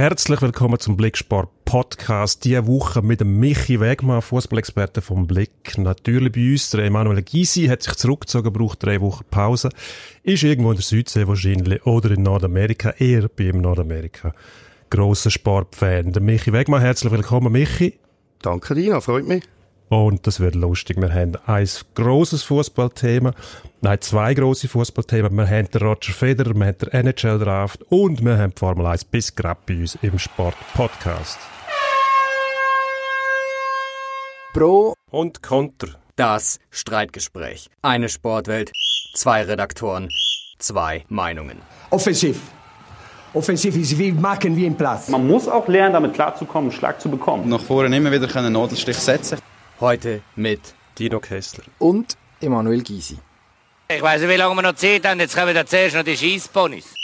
Herzlich willkommen zum Blicksport Podcast. Diese Woche mit dem Michi Wegmann, Fußballexperte vom Blick. Natürlich bei uns. Der Emanuel Gysi hat sich zurückgezogen, braucht drei Wochen Pause. Ist irgendwo in der Südsee wahrscheinlich oder in Nordamerika, eher bei ihm Nordamerika. Grosser Sportfan. Der Michi Wegmann, herzlich willkommen, Michi. Danke, Dina, freut mich. Und das wird lustig. Wir haben ein grosses Fußballthema. Nein, zwei grosse Fußballthemen. Wir haben den Roger Federer, wir haben den NHL-Draft und wir haben die Formel 1 bis gerade bei uns im Sport-Podcast. Pro und Konter. Das Streitgespräch. Eine Sportwelt, zwei Redaktoren, zwei Meinungen. Offensiv. Offensiv ist wie machen wie im Platz. Man muss auch lernen, damit klarzukommen, Schlag zu bekommen. Nach vorne immer wieder einen Nadelstich setzen. Heute mit Dino Kessler und Emanuel Gysi. Ich weiß nicht, wie lange wir noch Zeit haben. Jetzt kommen wir zuerst noch die Schießponys.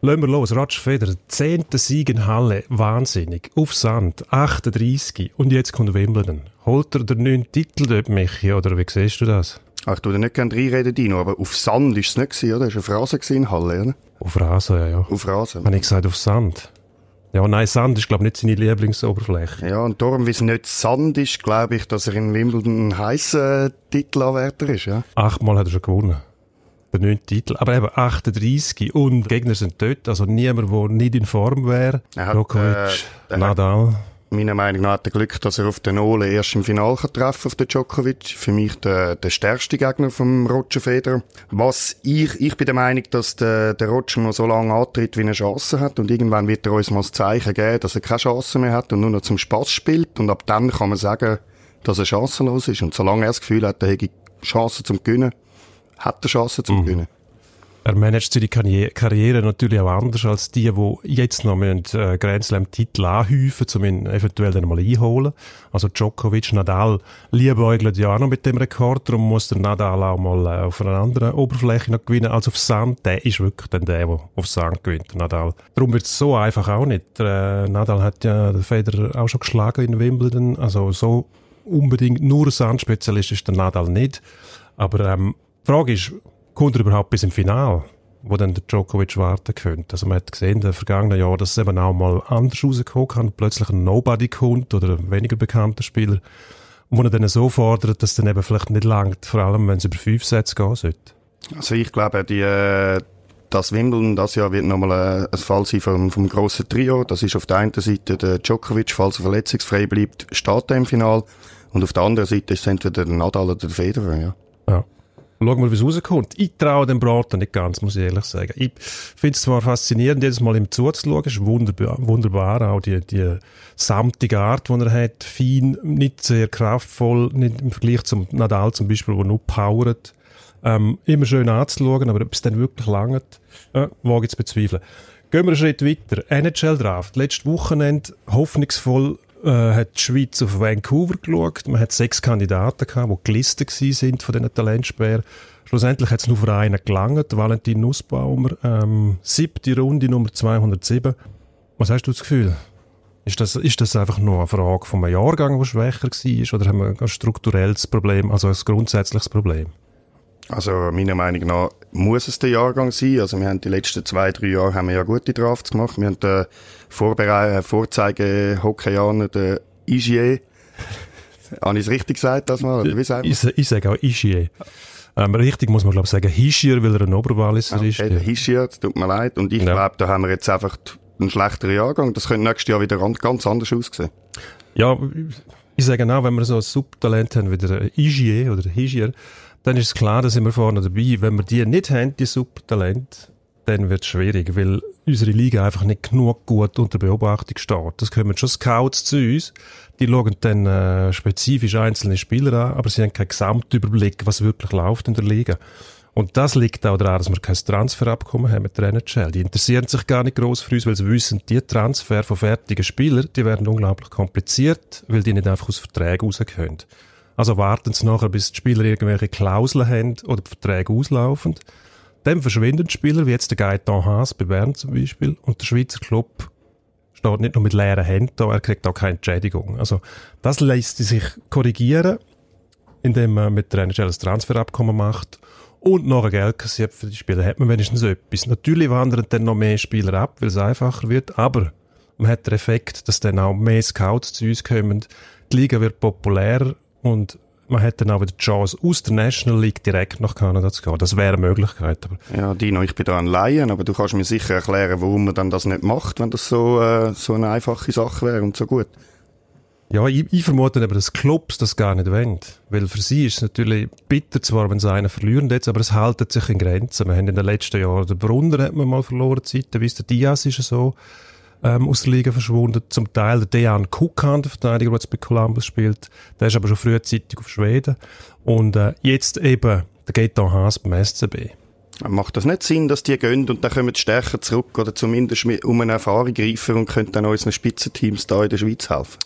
Lassen wir los. Roger Federer, zehnter Sieg in Halle. Wahnsinnig. Auf Sand. 38. Und jetzt kommt Wimbledon. Holt er den neuen Titel dort, Michi? Oder wie siehst du das? Ach, ich tue nicht gerne reinreden, Dino, aber auf Sand war es nicht, oder? Das war eine Phrase in Halle, oder? Auf Rasen, ja, ja. Auf Rasen. Habe ich gesagt, auf Sand. Ja, nein, Sand ist, glaube ich, nicht seine Lieblingsoberfläche. Ja, und darum, wie es nicht Sand ist, glaube ich, dass er in Wimbledon ein heißer Titelanwärter ist, ja. Achtmal hat er schon gewonnen. Der neunte Titel. Aber eben 38 und Gegner sind dort, also niemand, der nicht in Form wäre. Djokovic, äh, Nadal meiner Meinung nach hat er Glück, dass er auf den Ole erst im Finale kann treffen auf den Djokovic. Für mich der, der stärkste Gegner vom Roger Federer. Was ich, ich bin der Meinung, dass der, der Roger noch so lange antritt, wie er Chance hat und irgendwann wird er uns mal das Zeichen geben, dass er keine Chance mehr hat und nur noch zum Spaß spielt und ab dann kann man sagen, dass er chancenlos ist und solange er das Gefühl hat, er hätte Chancen zum Gewinnen, hat er Chancen zum mhm. Gewinnen. Er managt seine Karriere natürlich auch anders als die, die jetzt noch einen äh, Grand Slam-Titel anhäufen, um ihn eventuell dann mal einholen. Also Djokovic, Nadal liebäugelt ja auch noch mit dem Rekord, darum muss der Nadal auch mal äh, auf einer anderen Oberfläche noch gewinnen als auf Sand. Der ist wirklich dann der, der auf Sand gewinnt, Nadal. Darum wird es so einfach auch nicht. Äh, Nadal hat ja den Federer auch schon geschlagen in Wimbledon, also so unbedingt nur Sandspezialist ist der Nadal nicht. Aber ähm, die Frage ist, kommt er überhaupt bis im Final, wo dann der Djokovic warten könnte. Also man hat gesehen in den vergangenen Jahren, dass es eben auch mal anders rausgekommen kann, plötzlich ein Nobody kommt oder ein weniger bekannter Spieler, wo er dann so fordert, dass es dann eben vielleicht nicht langt, vor allem wenn es über fünf Sätze gehen sollte. Also ich glaube, die, äh, das Wimbledon das Jahr wird nochmal äh, ein Fall sein vom, vom grossen Trio. Das ist auf der einen Seite der Djokovic, falls er verletzungsfrei bleibt, steht er im Final. Und auf der anderen Seite ist es entweder der Nadal oder der Federer, ja. Schauen wir, wie es rauskommt. Ich traue dem Braten nicht ganz, muss ich ehrlich sagen. Ich finde es zwar faszinierend, jedes Mal ihm zuzuschauen. Ist wunderbar, wunderbar auch die, die samtige Art, die er hat. Fein, nicht sehr kraftvoll, nicht im Vergleich zum Nadal zum Beispiel, der nur powert. Ähm, immer schön anzuschauen, aber ob es dann wirklich langt, äh, wage ich zu bezweifeln. Gehen wir einen Schritt weiter. NHL-Draft. Letztes Wochenende hoffnungsvoll äh, hat die Schweiz auf Vancouver geschaut. Man hat sechs Kandidaten gehabt, die gelistet sind von diesen Talentsperren. Schlussendlich hat es nur für einen gelangt, Valentin Nussbaumer. Ähm, siebte Runde, Nummer 207. Was hast du das Gefühl? Ist das, ist das einfach nur eine Frage von einem Jahrgang, der schwächer war, oder haben wir ein strukturelles Problem, also ein grundsätzliches Problem? Also meiner Meinung nach muss es der Jahrgang sein. Also wir haben die letzten zwei, drei Jahre haben wir ja gute Drafts gemacht. Wir haben den Vorberei Vorzeige-Hockeyaner, den Igier. Habe ich es richtig gesagt, das mal? Oder wie ich, ich sage auch Igier. Ähm, richtig muss man glaube ich sagen Hischier, weil er ein Oberwalliser okay, ist. Ja. Hischier, tut mir leid. Und ich ja. glaube, da haben wir jetzt einfach einen schlechteren Jahrgang. Das könnte nächstes Jahr wieder ganz anders aussehen. Ja, ich sage auch, wenn wir so ein Subtalent haben wie der Igier oder Hischier, dann ist es klar, da sind wir vorne dabei. Wenn wir die nicht haben, die Supertalente, dann wird es schwierig, weil unsere Liga einfach nicht genug gut unter Beobachtung steht. Das kommen schon Scouts zu uns, die schauen dann äh, spezifisch einzelne Spieler an, aber sie haben keinen Gesamtüberblick, was wirklich läuft in der Liga. Und das liegt auch daran, dass wir kein Transferabkommen haben mit der NHL. Die interessieren sich gar nicht groß für uns, weil sie wissen, die Transfer von fertigen Spielern, die werden unglaublich kompliziert, weil die nicht einfach aus Verträgen rauskommen. Also warten sie nachher, bis die Spieler irgendwelche Klauseln haben oder die Verträge auslaufen. Dann verschwinden die Spieler, wie jetzt der Gaetan Haas bei Bern zum Beispiel. Und der Schweizer Club steht nicht nur mit leeren Händen da, er kriegt auch keine Entschädigung. Also das lässt sich korrigieren, indem man mit der NHL ein Transferabkommen macht und noch ein Geld kassiert für die Spieler. Hat man wenigstens etwas. Natürlich wandern dann noch mehr Spieler ab, weil es einfacher wird, aber Man hat den Effekt, dass dann auch mehr Scouts zu uns kommen. Die Liga wird populärer und man hat dann auch wieder die Chance, aus der National League direkt nach Kanada zu gehen. Das wäre eine Möglichkeit. Aber Ja, Dino, ich bin da ein Laien, aber du kannst mir sicher erklären, warum man dann das nicht macht, wenn das so, äh, so eine einfache Sache wäre und so gut. Ja, ich, ich vermute aber, dass Clubs das gar nicht wollen. Weil für sie ist es natürlich bitter zwar, wenn sie einen verlieren jetzt, aber es haltet sich in Grenzen. Wir haben in den letzten Jahren, den Brunner hat man mal verloren, zeitweise der Diaz ist ja so ähm, aus der Liga verschwunden. Zum Teil der Dejan Kukan, der Verteidiger, der jetzt bei Columbus spielt, der ist aber schon frühzeitig auf Schweden. Und äh, jetzt eben der Gaetan Haas beim SCB. Macht das nicht Sinn, dass die gehen und dann kommen die stärker zurück oder zumindest um eine Erfahrung greifen und können dann unseren Spitzenteams da in der Schweiz helfen?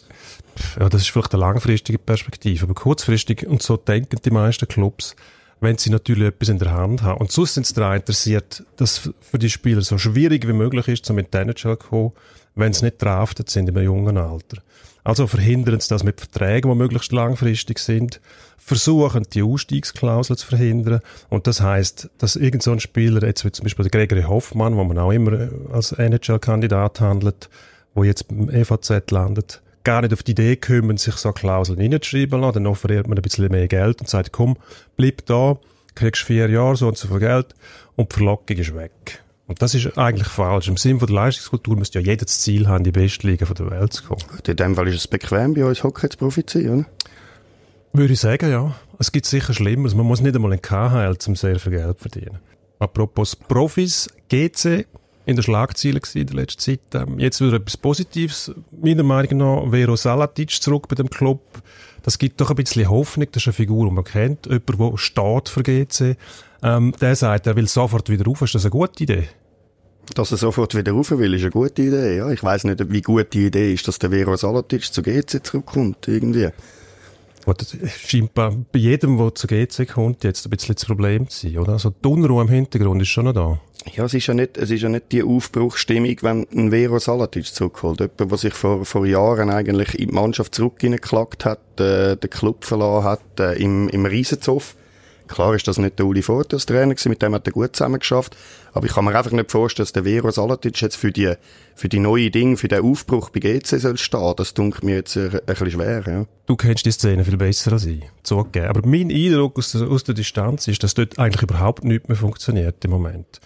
Ja, das ist vielleicht eine langfristige Perspektive, aber kurzfristig, und so denken die meisten Clubs, wenn sie natürlich etwas in der Hand haben. Und sonst sind sie daran interessiert, dass für die Spieler so schwierig wie möglich ist, um in die NHL zu kommen, wenn sie nicht draftet sind im jungen Alter. Also verhindern sie das mit Verträgen, die möglichst langfristig sind, versuchen die Ausstiegsklausel zu verhindern und das heißt, dass irgend so Spieler, jetzt wie zum Beispiel der Gregory Hoffmann, wo man auch immer als NHL-Kandidat handelt, wo jetzt beim EVZ landet, gar nicht auf die Idee kommen, sich so Klauseln reinzuschreiben lassen. Dann offeriert man ein bisschen mehr Geld und sagt, komm, bleib da, kriegst vier Jahre so und so viel Geld und die Verlockung ist weg. Und das ist eigentlich falsch. Im Sinne von der Leistungskultur müsste ja jeder das Ziel haben, die beste Liga der Welt zu kommen. In dem Fall ist es bequem, bei uns Hockey zu profitieren, oder? Würde ich sagen, ja. Es gibt sicher Schlimmeres. Man muss nicht einmal in KHL zum sehr viel Geld verdienen. Apropos Profis, GC in der Schlagzeile in der letzten Zeit. Ähm, jetzt wieder etwas Positives. Meiner Meinung nach, Vero Salatic zurück bei dem Club. Das gibt doch ein bisschen Hoffnung. Das ist eine Figur, die man kennt. Jemand, der steht für GC. Ähm, der sagt, er will sofort wieder rauf. Ist das eine gute Idee? Dass er sofort wieder rauf will, ist eine gute Idee. Ja, ich weiß nicht, wie gut die Idee ist, dass der Vero Salatic zu GC zurückkommt, irgendwie. Gut, das scheint bei jedem, der zu GC kommt, jetzt ein bisschen das Problem zu sein, oder? Also die Unruhe im Hintergrund ist schon noch da. Ja, es ist ja nicht, es ist ja nicht die Aufbruchsstimmung, wenn ein Vero Salatic zurückholt. Jemand, der sich vor, vor Jahren eigentlich in die Mannschaft zurückgeklagt hat, äh, den Club verloren hat, äh, im, im Riesenzoff. Klar ist das nicht der Uli Fort als Trainer gewesen, mit dem hat er gut zusammengeschafft. Aber ich kann mir einfach nicht vorstellen, dass der Vero Salatic jetzt für die, für die neuen Dinge, für den Aufbruch bei GC soll stehen. Das dunkelt mir jetzt ein, ein bisschen schwer, ja. Du kennst die Szene viel besser als ich, zugegeben. Aber mein Eindruck aus der, aus der Distanz ist, dass dort eigentlich überhaupt nichts mehr funktioniert im Moment.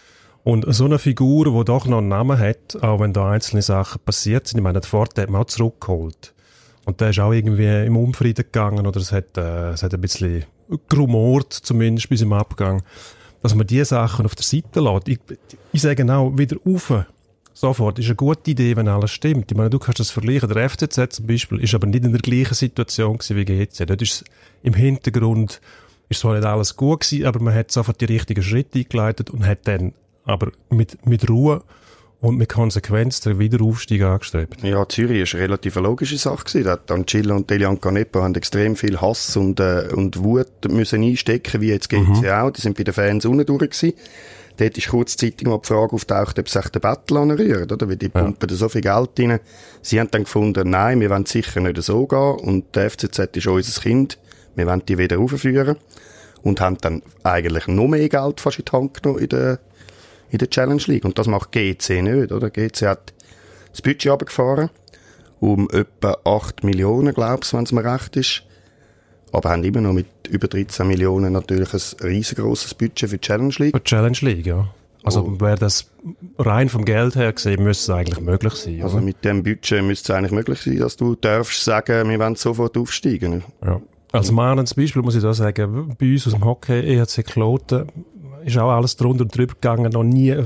Und so eine Figur, die doch noch einen Namen hat, auch wenn da einzelne Sachen passiert sind, ich meine, der Ford hat man auch zurückgeholt. Und der ist auch irgendwie im Unfrieden gegangen oder es hat, äh, es hat ein bisschen gerumort, zumindest bis im Abgang, dass man diese Sachen auf der Seite lässt. Ich, ich sage auch, wieder rauf. Sofort ist eine gute Idee, wenn alles stimmt. Ich meine, du kannst das vergleichen. Der FCZ zum Beispiel ist aber nicht in der gleichen Situation wie GC. Dort ist im Hintergrund ist zwar nicht alles gut gewesen, aber man hat sofort die richtigen Schritte eingeleitet und hat dann aber mit, mit Ruhe und mit Konsequenz den Wiederaufstieg angestrebt. Ja, Zürich ist eine relativ logische Sache gewesen. Ancilla und Delian Canepa haben extrem viel Hass und, äh, und Wut müssen einstecken, wie jetzt GC auch. Die sind bei den Fans unten durch gewesen. Dort ist kurzzeitig mal die Frage auftaucht, ob sich der Battle anrührt, oder? Weil die pumpen da so viel Geld rein. Sie haben dann gefunden, nein, wir wollen sicher nicht so gehen und der FCZ ist unser Kind. Wir wollen die wieder aufführen. Und haben dann eigentlich noch mehr Geld fast in die Hand genommen in der, in der Challenge League. Und das macht GC nicht, oder? GC hat das Budget runtergefahren um etwa 8 Millionen, glaubst wenn es mir recht ist. Aber haben immer noch mit über 13 Millionen natürlich ein riesengroßes Budget für die Challenge League. Die Challenge League, ja. Also Oh. wäre das rein vom Geld her gesehen, müsste es eigentlich möglich sein. Also oder? mit dem Budget müsste es eigentlich möglich sein, dass du darfst sagen, wir wollen sofort aufsteigen. Ja. Als mahnendes Beispiel muss ich da sagen, bei uns aus dem Hockey, EHC Kloten, ist auch alles drunter und drüber gegangen, noch nie,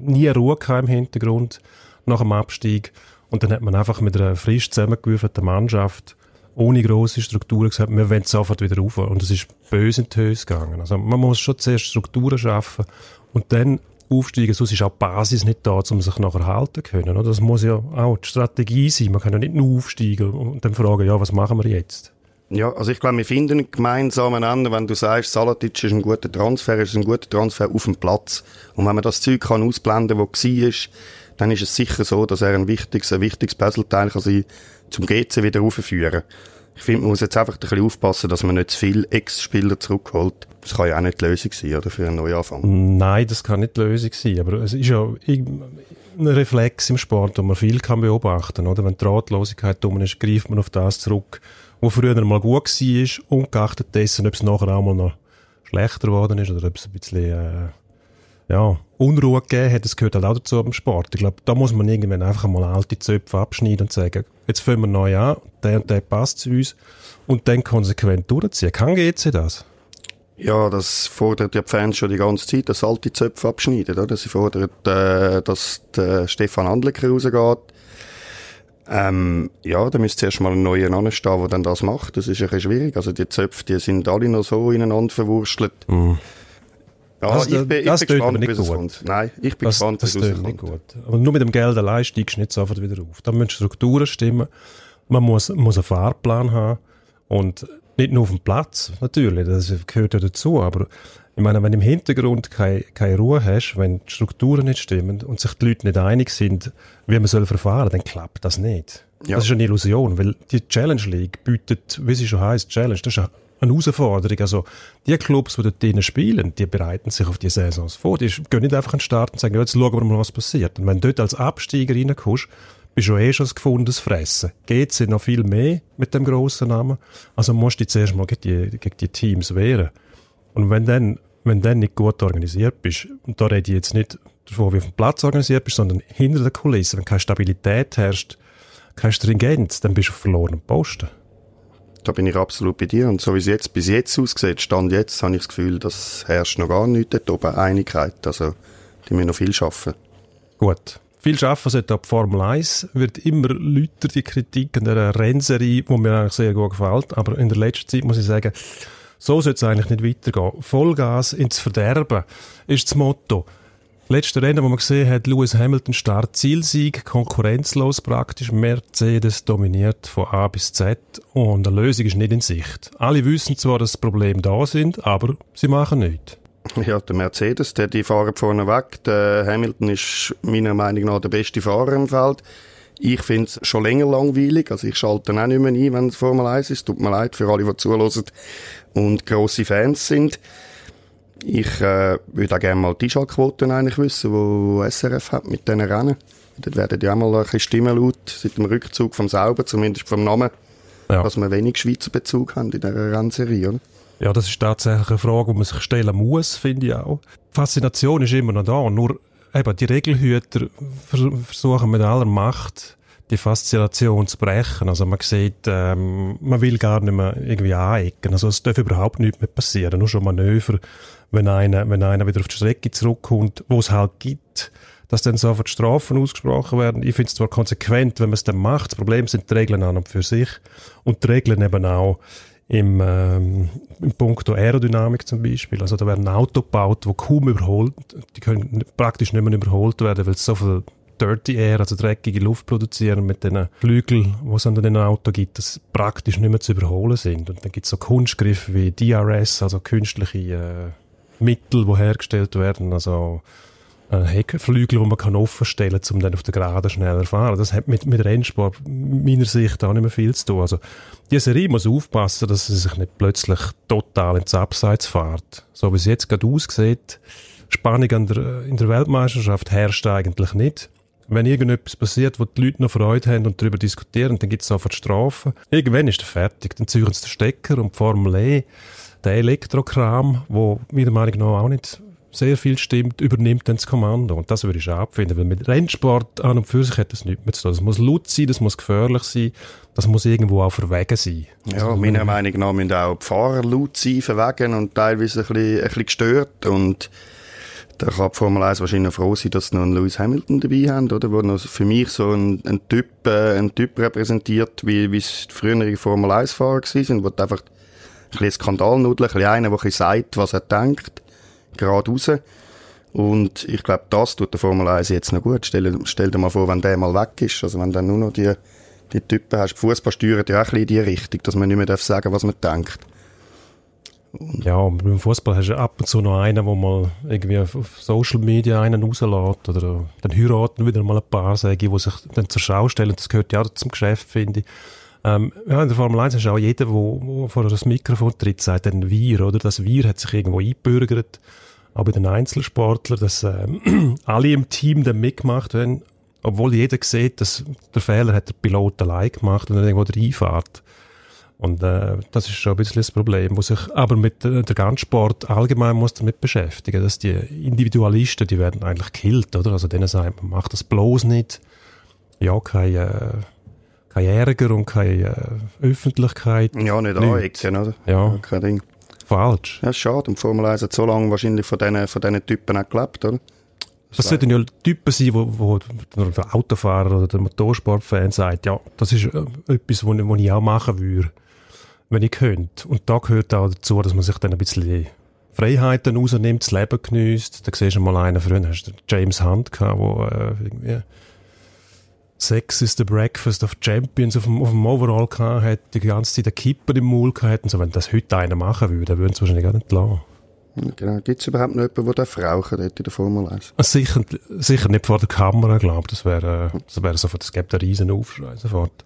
nie Ruhe im Hintergrund nach dem Abstieg. Und dann hat man einfach mit einer frisch zusammengewürfelten Mannschaft ohne grosse Strukturen gesagt, wir wollen sofort wieder rauf. Und es ist böse in die Höhe gegangen. Also man muss schon zuerst Strukturen schaffen und dann aufsteigen, sonst ist auch die Basis nicht da, um sich nachher halten zu können. Das muss ja auch die Strategie sein. Man kann ja nicht nur aufsteigen und dann fragen, ja, was machen wir jetzt? Ja, also ich glaube, wir finden einen gemeinsamen Ende, wenn du sagst, Salatic ist ein guter Transfer, ist ein guter Transfer auf dem Platz. Und wenn man das Zeug kann ausblenden, wo war, ist, dann ist es sicher so, dass er ein wichtiges, ein wichtiges Puzzleteil kann sein, zum GC wieder aufzuführen. Ich finde, man muss jetzt einfach ein bisschen aufpassen, dass man nicht zu viele Ex-Spieler zurückholt. Das kann ja auch nicht die Lösung sein, oder? Für einen Neuanfang. Nein, das kann nicht die Lösung sein. Aber es ist ja ein Reflex im Sport, wo man viel kann beobachten kann. Wenn die Ratlosigkeit dumm ist, greift man auf das zurück, was früher mal gut war, ungeachtet dessen, ob es nachher auch mal noch schlechter geworden ist oder ob es ein bisschen äh, ja, Unruhe gegeben hat. Das gehört halt auch dazu beim Sport. Ich glaube, da muss man irgendwann einfach mal alte Zöpfe abschneiden und sagen, jetzt fangen wir neu an, der und der passt zu uns und dann konsequent durchziehen. Kann GC das? Ja, das fordert ja die Fans schon die ganze Zeit, dass alte Zöpfe abschneiden, oder? Sie fordern, äh, dass der Stefan Andlecker rausgeht. Ähm, ja, da müsste zuerst mal ein neuer anstehen, der dann das macht. Das ist ein bisschen schwierig. Also die Zöpfe, die sind alle noch so ineinander verwurstelt. Mm. Ja, Das- ich bin, ich das bin gespannt, nicht das gut. kommt. Nein, ich bin Das, gespannt, das wie es nicht gut. Aber nur mit dem Geld allein steigst du nicht sofort wieder auf. Da müssen Strukturen stimmen. Man muss, muss einen Fahrplan haben. Und nicht nur auf dem Platz, natürlich, das gehört ja dazu. Aber ich meine, wenn du im Hintergrund keine, keine Ruhe hast, wenn die Strukturen nicht stimmen und sich die Leute nicht einig sind, wie man soll verfahren, dann klappt das nicht. Ja. Das ist eine Illusion, weil die Challenge League bietet, wie sie schon heißt, Challenge, das ist eine Herausforderung. Also, die Clubs, die dort drinnen spielen, die bereiten sich auf die Saisons vor. Die gehen nicht einfach an den Start und sagen, ja, jetzt schauen wir mal, was passiert. Und wenn du dort als Absteiger reinkommst, bist du eh schon ein gefundenes Fressen. Geht noch viel mehr mit dem grossen Namen. Also musst du dich zuerst mal gegen die, gegen die Teams wehren. Und wenn dann, wenn dann nicht gut organisiert bist, und da rede ich jetzt nicht davon, wie auf dem Platz organisiert bist, sondern hinter der Kulisse, wenn keine Stabilität herrscht, keine Stringenz, dann bist du auf verlorenen Posten. Da bin ich absolut bei dir. Und so wie es jetzt bis jetzt aussieht, Stand jetzt, habe ich das Gefühl, das herrscht noch gar nicht dort oben Einigkeit. Also, die müssen noch viel schaffen. Gut. Viel schaffen sollte ab Formel 1. Wird immer lauter die Kritik an dieser Rennserie, die mir eigentlich sehr gut gefällt. Aber in der letzten Zeit muss ich sagen, so sollte es eigentlich nicht weitergehen. Vollgas ins Verderben ist das Motto. Letzte Rennen, wo man gesehen hat, Lewis Hamilton Start Zielsieg, konkurrenzlos praktisch. Mercedes dominiert von A bis Z und eine Lösung ist nicht in Sicht. Alle wissen zwar, dass Probleme da sind, aber sie machen nichts. Ja, der Mercedes, der, die fahren vorne weg. Der Hamilton ist meiner Meinung nach der beste Fahrer im Feld. Ich finde es schon länger langweilig. Also ich schalte auch nicht mehr ein, wenn es Formel 1 ist. Tut mir leid für alle, die zuhören und grosse Fans sind. Ich äh, würde auch gerne mal die Einschaltquoten eigentlich wissen, wo SRF hat mit diesen Rennen. Dort werden ja auch mal ein bisschen Stimmen laut, seit dem Rückzug vom Sauber, zumindest vom Namen, Ja. dass wir wenig Schweizer Bezug haben in dieser Rennserie. Oder? Ja, das ist tatsächlich eine Frage, die man sich stellen muss, finde ich auch. Die Faszination ist immer noch da, nur eben die Regelhüter vers- versuchen mit aller Macht die Faszination zu brechen. Also man sieht, ähm, man will gar nicht mehr irgendwie anecken. Also es darf überhaupt nichts mehr passieren, nur schon Manöver, wenn einer, wenn einer wieder auf die Strecke zurückkommt, wo es halt gibt, dass dann sofort Strafen ausgesprochen werden. Ich finde es zwar konsequent, wenn man es dann macht. Das Problem sind die Regeln an und für sich und die Regeln eben auch im, ähm, im Punkto Aerodynamik zum Beispiel. Also da werden Autos gebaut, die kaum überholt, die können praktisch nicht mehr überholt werden, weil es so viel Dirty Air, also dreckige Luft produzieren mit den Flügeln, die es an den Auto gibt, das praktisch nicht mehr zu überholen sind. Und dann gibt es so Kunstgriffe wie DRS, also künstliche äh, Mittel, die hergestellt werden, also äh, Heckflügel, die man kann offenstellen kann, um dann auf der Gerade schneller zu fahren. Das hat mit, mit Rennsport meiner Sicht auch nicht mehr viel zu tun. Also, die Serie muss aufpassen, dass sie sich nicht plötzlich total ins Abseits fährt. So wie es jetzt gerade aussieht, Spannung an der, in der Weltmeisterschaft herrscht eigentlich nicht. Wenn irgendetwas passiert, wo die Leute noch Freude haben und darüber diskutieren, dann gibt es sofort Strafen. Irgendwann ist er fertig. Dann ziehen sie den Stecker und die Formel E, der Elektrokram, wo meiner Meinung nach auch nicht sehr viel stimmt, übernimmt dann das Kommando. Und das würde ich schade finden, weil mit Rennsport an und für sich hat das nichts mehr zu tun. Das muss laut sein, das muss gefährlich sein, das muss irgendwo auch verwegen sein. Ja, meiner Meinung nach müssen auch die Fahrer laut sein, verwegen und teilweise ein bisschen, ein bisschen gestört. Und da kann die Formel 1 wahrscheinlich froh sein, dass sie noch einen Lewis Hamilton dabei haben, oder? Wo noch für mich so ein, ein Typ, äh, ein Typ repräsentiert, wie, wie es die früheren Formel 1-Fahrer sind, wo einfach ein bisschen Skandalnudel, ein bisschen einer, der ein sagt, was er denkt, gerade raus. Und ich glaube, das tut der Formel 1 jetzt noch gut. Stell, stell dir mal vor, wenn der mal weg ist, also wenn dann nur noch die, die Typen hast. Fußball steuert ja auch ein bisschen in die Richtung, dass man nicht mehr darf sagen was man denkt. Ja, und beim Fußball hast du ab und zu noch einen, der mal irgendwie auf, Social Media einen rauslässt oder dann heiraten wieder mal ein paar, sage ich, die sich dann zur Schau stellen. Das gehört ja auch zum Geschäft, finde ich. Ähm, ja, in der Formel 1 ist auch jeder, der vor das Mikrofon tritt, sagt dann Wir, oder? Das Wir hat sich irgendwo eingebürgert. Auch bei den Einzelsportlern, dass äh, alle im Team dann mitgemacht haben, obwohl jeder sieht, dass der Fehler hat der Pilot allein gemacht und dann irgendwo reinfährt. Und äh, das ist schon ein bisschen das Problem, wo sich aber mit äh, der ganzen Sport allgemein muss damit beschäftigen, dass die Individualisten, die werden eigentlich gekillt, oder? Also denen sagt man, macht das bloß nicht. Ja, kein, äh, kein Ärger und keine äh, Öffentlichkeit. Ja, nicht anecken, oder? Ja. Kein Ding. Falsch. Ja, schade. Und Formel 1 hat so lange wahrscheinlich von diesen, von Typen auch gelebt, oder? Das sollten ja Typen sein, wo, wo der Autofahrer oder der Motorsportfan sagt, ja, das ist äh, etwas, was ich auch machen würde, wenn ich könnte. Und da gehört auch dazu, dass man sich dann ein bisschen Freiheiten rausnimmt, das Leben genießt. Da siehst du mal einen, früher hast du James Hunt gehabt, wo äh, irgendwie Sex is the Breakfast of Champions auf dem, auf dem Overall gehabt hat, die ganze Zeit einen Kipper im Maul gehabt und so. Wenn das heute einer machen würde, dann würden sie wahrscheinlich gar nicht lassen. Genau. Gibt es überhaupt noch jemanden, der rauchen dort in der Formel 1? Also sicher, sicher nicht vor der Kamera, glaube ich. Das wäre, das wäre sofort, es gibt einen riesen Aufschrei sofort.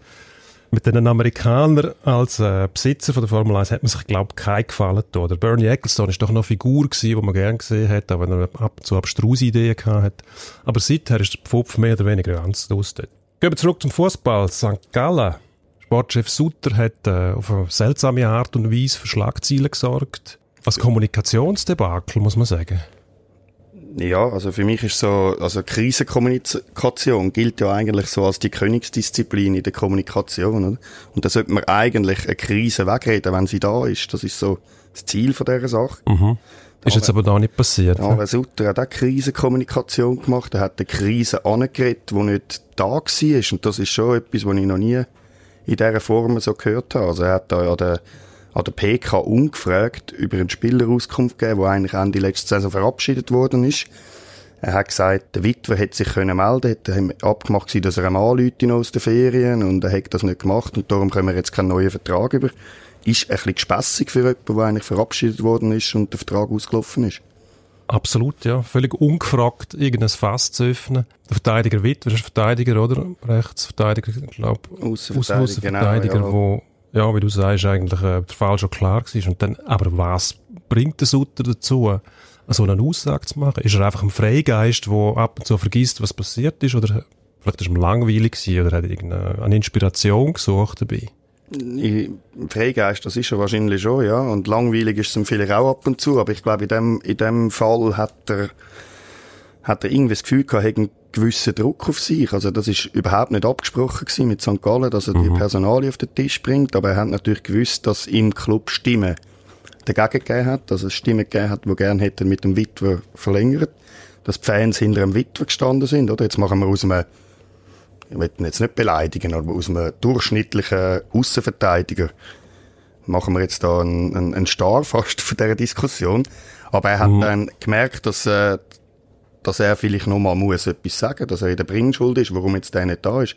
Mit den Amerikanern als äh, Besitzer von der Formel 1 hat man sich, glaube ich, keinen gefallen getan. Der Bernie Ecclestone ist doch noch eine Figur gewesen, die man gerne gesehen hat, auch wenn er ab und zu abstruse Ideen gehabt. Aber seither ist der Pfupf mehr oder weniger ganz los dort. Gehen wir zurück zum Fußball. St. Gallen. Sportchef Sutter hat äh, auf eine seltsame Art und Weise für Schlagzeilen gesorgt. Als Kommunikationsdebakel, muss man sagen. Ja, also für mich ist so, also Krisenkommunikation gilt ja eigentlich so als die Königsdisziplin in der Kommunikation, oder? Und da sollte man eigentlich eine Krise wegreden, wenn sie da ist. Das ist so das Ziel von dieser Sache. Mhm. Ist jetzt aber da nicht passiert. Ja, Herr Sutter hat auch Krisenkommunikation gemacht. Er hat eine Krise angeredet, die nicht da war. Und das ist schon etwas, was ich noch nie in dieser Form so gehört habe. Also er hat da ja den an der PK ungefragt über einen Spieler Auskunft gegeben, der eigentlich Ende letzte Saison verabschiedet worden ist. Er hat gesagt, der Witwer hätte sich können melden, hätte abgemacht dass er einmal Leute aus den Ferien und er hätte das nicht gemacht und darum können wir jetzt keinen neuen Vertrag über. Ist ein bisschen gespässig für jemanden, der eigentlich verabschiedet worden ist und der Vertrag ausgelaufen ist. Absolut, ja. Völlig ungefragt, irgendein Fass zu öffnen. Der Verteidiger Witwer ist Verteidiger, oder? Rechtsverteidiger, ich glaube. Außenverteidiger, genau, ja. wo ja, wie du sagst, eigentlich äh, der Fall schon klar war. Und dann, aber was bringt der Sutter dazu, so eine Aussage zu machen? Ist er einfach ein Freigeist, der ab und zu vergisst, was passiert ist? Oder vielleicht ist er langweilig gewesen, oder hat er irgendeine Inspiration gesucht dabei? Freigeist, das ist er wahrscheinlich schon, ja. Und langweilig ist es ihm vielleicht auch ab und zu. Aber ich glaube, in dem, in dem Fall hat er, hat er irgendwie das Gefühl gehabt, gewissen Druck auf sich. Also das ist überhaupt nicht abgesprochen gewesen mit St. Gallen, dass er mhm. die Personalie auf den Tisch bringt, aber er hat natürlich gewusst, dass im Club Stimmen dagegen gegeben hat, dass es Stimmen gegeben hat, die gerne hätten mit dem Witwer verlängert, dass die Fans hinter dem Witwer gestanden sind, oder? Jetzt machen wir aus einem, ich will ihn jetzt nicht beleidigen, aber aus einem durchschnittlichen Außenverteidiger machen wir jetzt da einen, einen, einen Star fast von dieser Diskussion. Aber er hat mhm. dann gemerkt, dass, äh, dass er vielleicht noch mal muss etwas sagen, dass er in der Bringschuld ist, warum jetzt der nicht da ist.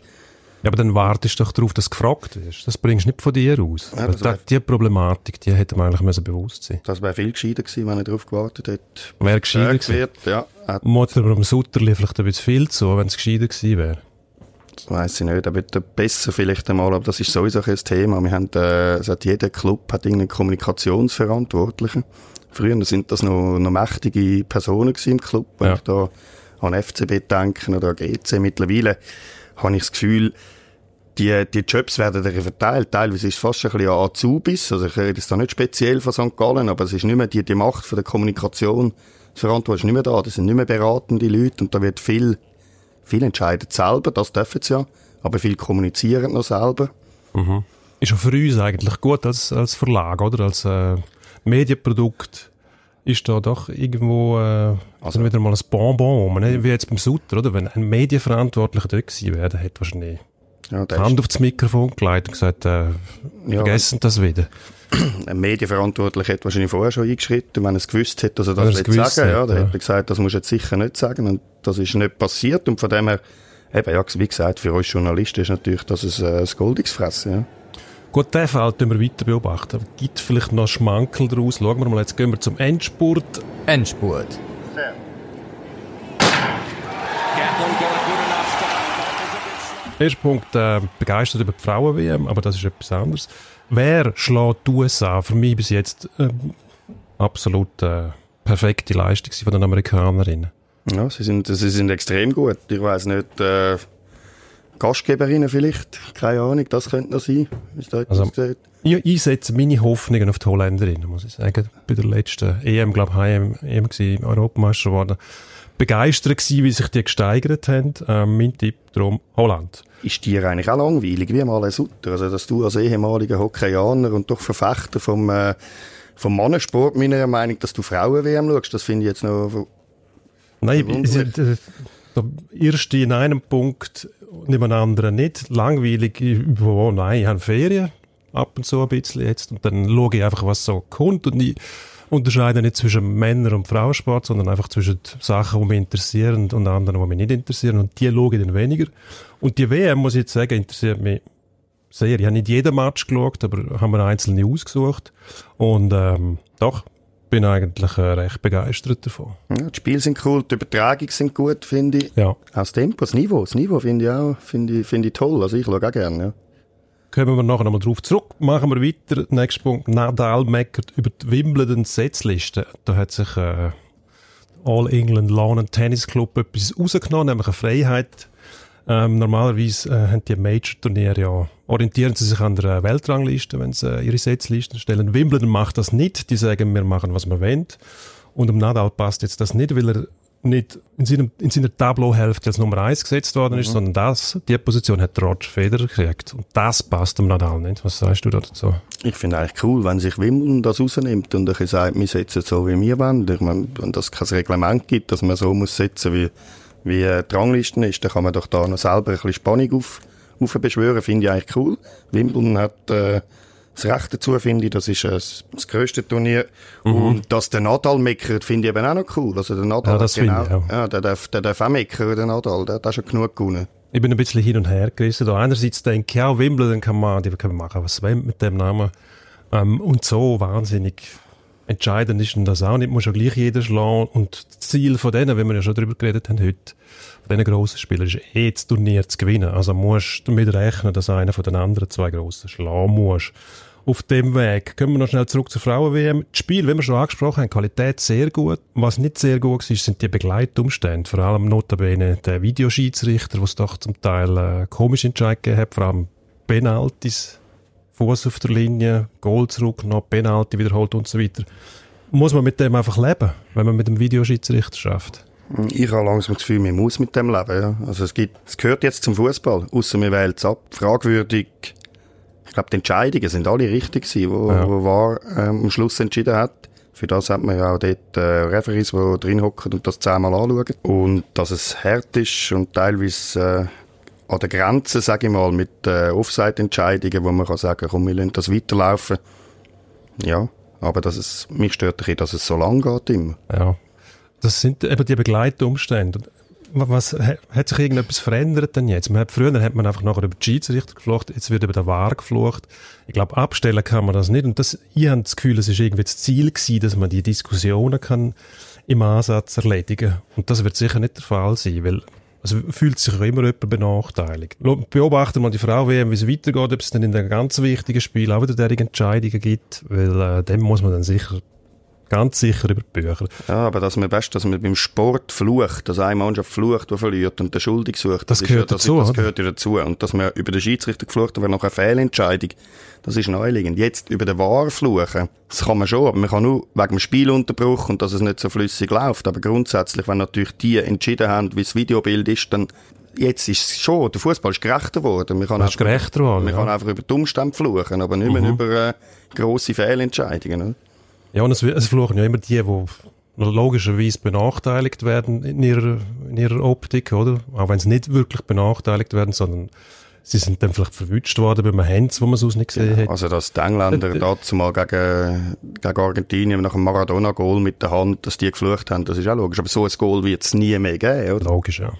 Ja, aber dann wartest du doch darauf, dass du gefragt wirst. Das bringst du nicht von dir aus. Ja, also wär, die Problematik, die hätte man eigentlich müssen bewusst sein Das wäre viel gescheiter gewesen, wenn er darauf gewartet hätte. Wäre gescheiter gewesen. Wird, ja. Muss aber am Sutterli vielleicht ein bisschen viel zu, wenn es gescheiter gewesen wäre. Das weiss ich nicht. Er wird besser vielleicht einmal, aber das ist sowieso ein Thema. Wir haben, äh, hat jeder Club hat irgendeinen Kommunikationsverantwortlichen. Früher sind das noch, noch mächtige Personen im Club. Wenn ja. ich da an FCB denke oder an GC mittlerweile, habe ich das Gefühl, die, die Jobs werden verteilt. Teilweise ist es fast ein bisschen an Azubis. Also ich rede jetzt da nicht speziell von St. Gallen, aber es ist nicht mehr die, die Macht von der Kommunikation, das Verantwortung ist nicht mehr da. Das sind nicht mehr beratende Leute und da wird viel, viel entscheidet selber, das dürfen sie ja, aber viel kommunizieren noch selber. Mhm. Ist auch für uns eigentlich gut als, als Verlag, oder? Als, äh Medienprodukt ist da doch irgendwo äh, also wieder mal ein Bonbon, ne? wie jetzt beim Sutter, oder? Wenn ein Medienverantwortlicher dort gewesen wäre, dann hätte wahrscheinlich ja, die Hand aufs Mikrofon gelegt und gesagt, äh, ja, vergessen das wieder. Ein Medienverantwortlicher hätte wahrscheinlich vorher schon eingeschritten, wenn er es gewusst hätte, dass er das nicht sagen ja, dann ja. hätte er gesagt, das muss jetzt sicher nicht sagen und das ist nicht passiert und von dem her, eben, ja, wie gesagt, für uns Journalisten ist natürlich das ein, ein goldiges Fressen, ja. Gut, den Fall wir weiter beobachten. Gibt vielleicht noch Schmankel daraus? Schauen wir mal, jetzt gehen wir zum Endspurt. Endspurt. Erster Punkt, äh, begeistert über die Frauen-WM, aber das ist etwas anderes. Wer schlägt die USA? Für mich bis jetzt äh, absolut äh, perfekte Leistung von den Amerikanerinnen. Ja, sie sind, sie sind extrem gut. Ich weiß nicht, äh, Gastgeberinnen vielleicht, keine Ahnung, das könnte noch sein. Wie es da Also- aussieht. Ich, ich setze meine Hoffnungen auf die Holländerinnen, muss ich sagen. Bei der letzten EM, glaube ich, HM, EM gewesen, Europameister geworden. Begeistert gewesen, wie sich die gesteigert haben. Ähm, mein Tipp darum, Holland. Ist dir eigentlich auch langweilig, wie mal ein Sutter? Also, dass du als ehemaliger Hockeyaner und doch Verfechter vom, äh, vom Mannensport, meiner Meinung nach, dass du Frauen-WM schaust, das finde ich jetzt noch, Nein, der, der erste in einem Punkt im anderen nicht. Langweilig, wo, nein, ich habe Ferien, ab und zu ein bisschen jetzt. Und dann schaue ich einfach, was so kommt. Und ich unterscheide nicht zwischen Männer- und Frauensport, sondern einfach zwischen Sachen, die mich interessieren und anderen, die mich nicht interessieren. Und die schaue ich dann weniger. Und die WM, muss ich jetzt sagen, interessiert mich sehr. Ich habe nicht jeden Match geschaut, aber haben wir einzelne ausgesucht. Und ähm, doch, bin eigentlich äh, recht begeistert davon. ja, die Spiele sind cool, die Übertragungen sind gut, finde ich. Ja. Auch das Tempo, das Niveau, das Niveau finde ich auch, finde ich, finde ich toll. Also, ich schaue auch gerne, ja. Kommen wir nachher nochmal drauf zurück. Machen wir weiter. Nächster Punkt. Nadal meckert über die Wimbledon-Setzliste. Da hat sich äh, All England Lawn and Tennis Club etwas rausgenommen, nämlich eine Freiheit. Ähm, normalerweise äh, haben die Major-Turniere ja, orientieren sie sich an der Weltrangliste, wenn sie äh, ihre Setzlisten stellen. Wimbledon macht das nicht. Die sagen, wir machen, was wir wollen. Und dem Nadal passt jetzt das nicht, weil er nicht in, seinem, in seiner Tableau-Hälfte als Nummer eins gesetzt worden ist, sondern das, die Position hat Roger Federer gekriegt. Und das passt dem Nadal nicht. Was sagst du da dazu? Ich finde eigentlich cool, wenn sich Wimbledon das rausnimmt und ein bisschen sagt, wir setzen so, wie wir wollen. Ich meine, wenn das kein Reglement gibt, dass man so muss setzen, wie, wie äh, die Ranglisten ist, dann kann man doch da noch selber ein bisschen Spannung auf, aufbeschwören, finde ich eigentlich cool. Wimbledon hat äh, das Recht dazu, finde ich, das ist äh, das, grösste Turnier. Und dass der Nadal meckert, finde ich eben auch noch cool. Also der Nadal Ja, das finde ich auch. ja, der darf, der darf auch meckern, der Nadal, der, der hat schon genug gewonnen. Ich bin ein bisschen hin und her gerissen. Da einerseits denke ich, ja, Wimbledon kann man, die können machen, was wollen mit dem Namen. Ähm, und so wahnsinnig entscheidend ist denn das auch nicht. Muss ja gleich jeder schlagen. Und das Ziel von denen, wenn wir ja schon drüber geredet haben heute, von diesen grossen Spielern, ist eh das Turnier zu gewinnen. Also musst du damit rechnen, dass einer von den anderen zwei grossen schlagen muss. Auf dem Weg kommen wir noch schnell zurück zur Frauen-WM. Das Spiel, wie wir schon angesprochen haben, Qualität sehr gut. Was nicht sehr gut war, sind die Begleitumstände. Vor allem notabene der Videoschiedsrichter, was doch zum Teil äh, komisch Entscheid gegeben hat. Vor allem Penalties, Fuß auf der Linie, Goal zurück, noch Penalty wiederholt und so weiter. Muss man mit dem einfach leben, wenn man mit dem Videoschiedsrichter schafft? Ich habe langsam das Gefühl, man muss mit dem leben. Ja. Also es, gibt, es gehört jetzt zum Fußball, außer mir wählt es ab. Fragwürdig. Ich glaube, die Entscheidungen sind alle richtig gewesen, wo, Ja. wo VAR ähm, am Schluss entschieden hat. Für das hat man ja auch dort äh, Referees, die drin hocken und das zehnmal anschauen. Und dass es hart ist und teilweise äh, an der Grenze, sage ich mal, mit äh, Offside-Entscheidungen, wo man kann sagen, komm, wir lassen das weiterlaufen. Ja, aber dass es, mich stört ein dass es so lang geht immer. Ja. Das sind eben die Begleitumstände. Und wa- Was, ha- hat sich irgendetwas verändert denn jetzt? Man hat, früher hat man einfach nachher über die Schiedsrichter geflucht, jetzt wird über den VAR geflucht. Ich glaube, abstellen kann man das nicht. Und das, ich habe das Gefühl, es ist irgendwie das Ziel gewesen, dass man die Diskussionen kann im Ansatz erledigen. Und das wird sicher nicht der Fall sein, weil es fühlt sich auch immer jemand benachteiligt. Beobachten wir die Frau WM, wie es weitergeht, ob es dann in den ganz wichtigen Spielen auch wieder derige Entscheidungen gibt, weil äh, dem muss man dann sicher, ganz sicher über die Bücher. Ja, aber dass man, weißt, dass man beim Sport flucht, dass eine Mannschaft flucht, die verliert und der Schuldig sucht, Das ist gehört ja, das, dazu, Das oder? gehört ja dazu. Und dass man über den Schiedsrichter geflucht hat, wäre noch eine Fehlentscheidung, das ist neuliegend. Jetzt über den Wahr fluchen, das kann man schon, aber man kann nur wegen dem Spielunterbruch und dass es nicht so flüssig läuft. Aber grundsätzlich, wenn natürlich die entschieden haben, wie das Videobild ist, dann Jetzt ist es schon, der Fußball ist gerechter geworden. Man kann, Das ist einfach, gerechter geworden, man ja. Mhm. kann einfach über die Umstände fluchen, aber nicht mehr über äh, grosse Fehlentscheidungen. Oder? Ja, und es, es fluchen ja immer die, die logischerweise benachteiligt werden in ihrer, in ihrer Optik, oder? Auch wenn sie nicht wirklich benachteiligt werden, sondern sie sind dann vielleicht verwünscht worden beim Hands, wo man sonst nicht gesehen hat. Also, dass die Engländer Äh, dazu mal gegen, gegen Argentinien nach einem Maradona-Goal mit der Hand, dass die geflucht haben, das ist auch logisch. Aber so ein Goal wird es nie mehr geben, oder? Logisch, ja.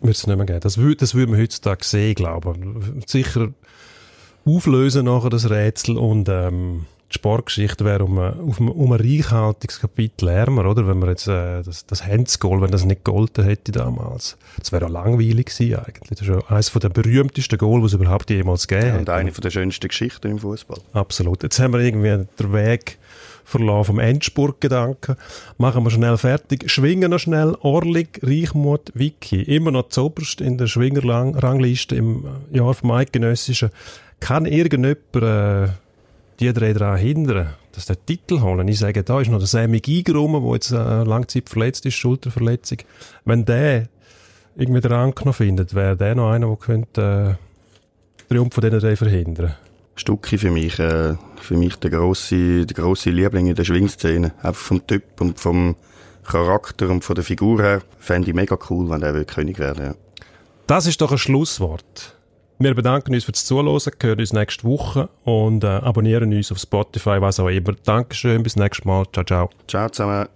Wird es nicht mehr geben. Das, wü- das würde man heutzutage sehen, glaube ich. Sicher auflösen nachher das Rätsel und ähm, die Sportgeschichte wäre um, ein- auf um ein reichhaltiges Kapitel ärmer, oder? Wenn man jetzt äh, das, das Hands-Goal, wenn das nicht gegolten hätte damals. Das wäre auch langweilig gewesen eigentlich. Das ist ja eines der berühmtesten Goal, was es überhaupt jemals gegeben hat. Und eine von der schönsten Geschichten im Fußball. Absolut. Jetzt haben wir irgendwie den Weg verlassen vom Endspurtgedanken. Machen wir schnell fertig. Schwingen noch schnell. Orlig, Reichmut, Wiki. Immer noch zoberst in der Schwingerrangliste im Jahr vom Eidgenössischen. Kann irgendjemand äh, die drei daran hindern, dass der Titel holen? Ich sage, da ist noch der Sammy Giger rum, der jetzt äh, Langzeit verletzt ist, Schulterverletzung. Wenn der irgendwie den Rang noch findet, wäre der noch einer, der könnte äh, Triumph von diesen drei verhindern. Stucki für mich, äh, für mich der grosse, der grosse Liebling in der Schwingszene. Einfach vom Typ und vom Charakter und von der Figur her. Fände ich mega cool, wenn der König werden ja. Das ist doch ein Schlusswort. Wir bedanken uns fürs Zuhören, hören uns nächste Woche und äh, abonnieren uns auf Spotify, was auch immer. Dankeschön, bis nächstes Mal. Ciao, ciao. Ciao zusammen.